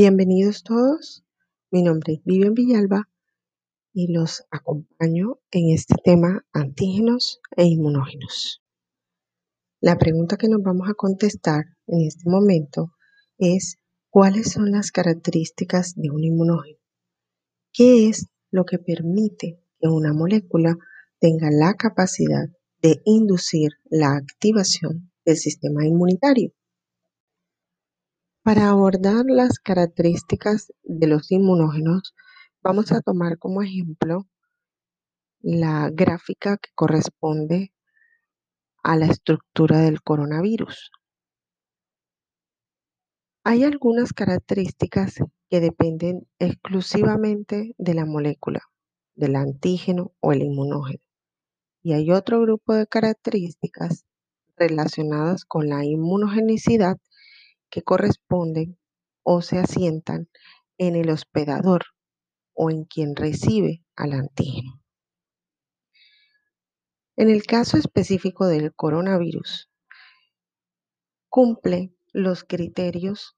Bienvenidos todos. Mi nombre es Vivian Villalba y los acompaño en este tema antígenos e inmunógenos. La pregunta que nos vamos a contestar en este momento es ¿cuáles son las características de un inmunógeno? ¿Qué es lo que permite que una molécula tenga la capacidad de inducir la activación del sistema inmunitario? Para abordar las características de los inmunógenos, vamos a tomar como ejemplo la gráfica que corresponde a la estructura del coronavirus. Hay algunas características que dependen exclusivamente de la molécula, del antígeno o el inmunógeno. Y hay otro grupo de características relacionadas con la inmunogenicidad que corresponden o se asientan en el hospedador o en quien recibe al antígeno. En el caso específico del coronavirus, cumple los criterios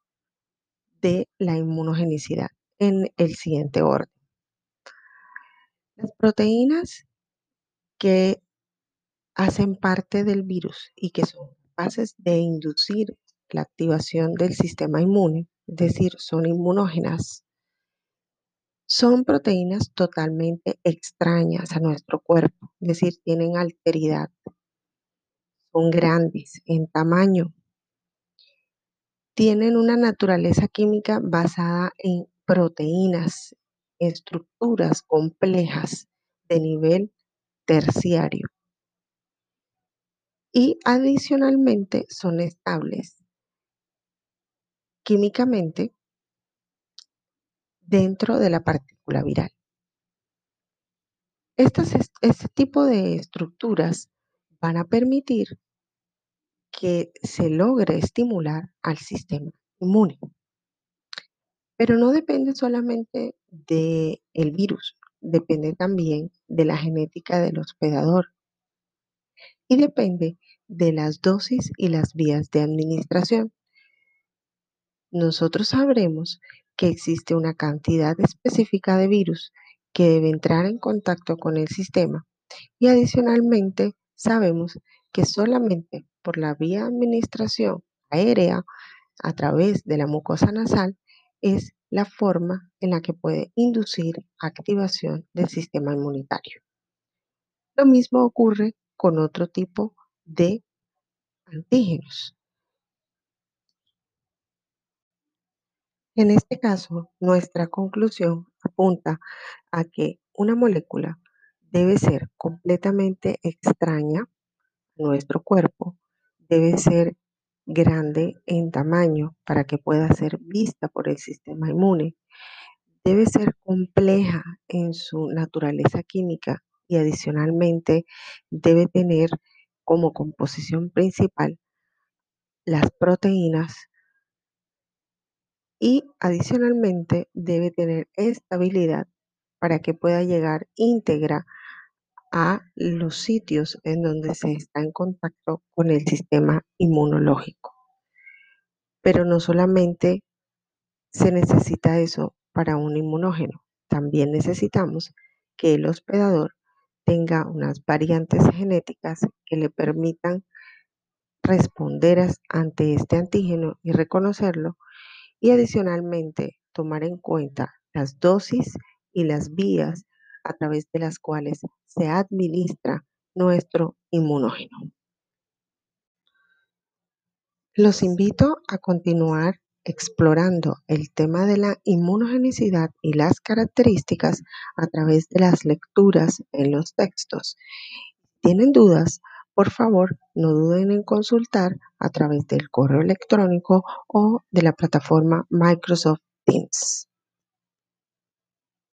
de la inmunogenicidad en el siguiente orden. Las proteínas que hacen parte del virus y que son capaces de inducir la activación del sistema inmune, es decir, son inmunógenas, son proteínas totalmente extrañas a nuestro cuerpo, es decir, tienen alteridad, son grandes en tamaño, tienen una naturaleza química basada en proteínas, estructuras complejas de nivel terciario. Y adicionalmente son estables químicamente dentro de la partícula viral. este tipo de estructuras van a permitir que se logre estimular al sistema inmune. Pero no depende solamente del el virus, depende también de la genética del hospedador y depende de las dosis y las vías de administración nosotros sabremos que existe una cantidad específica de virus que debe entrar en contacto con el sistema y adicionalmente sabemos que solamente por la vía administración aérea a través de la mucosa nasal es la forma en la que puede inducir activación del sistema inmunitario. Lo mismo ocurre con otro tipo de antígenos. En este caso, nuestra conclusión apunta a que una molécula debe ser completamente extraña a nuestro cuerpo, debe ser grande en tamaño para que pueda ser vista por el sistema inmune, debe ser compleja en su naturaleza química y adicionalmente debe tener como composición principal las proteínas y adicionalmente debe tener estabilidad para que pueda llegar íntegra a los sitios en donde se está en contacto con el sistema inmunológico. Pero no solamente se necesita eso para un inmunógeno, también necesitamos que el hospedador tenga unas variantes genéticas que le permitan responder ante este antígeno y reconocerlo y adicionalmente tomar en cuenta las dosis y las vías a través de las cuales se administra nuestro inmunógeno. Los invito a continuar explorando el tema de la inmunogenicidad y las características a través de las lecturas en los textos. Si tienen dudas, por favor, no duden en consultar a través del correo electrónico o de la plataforma Microsoft Teams.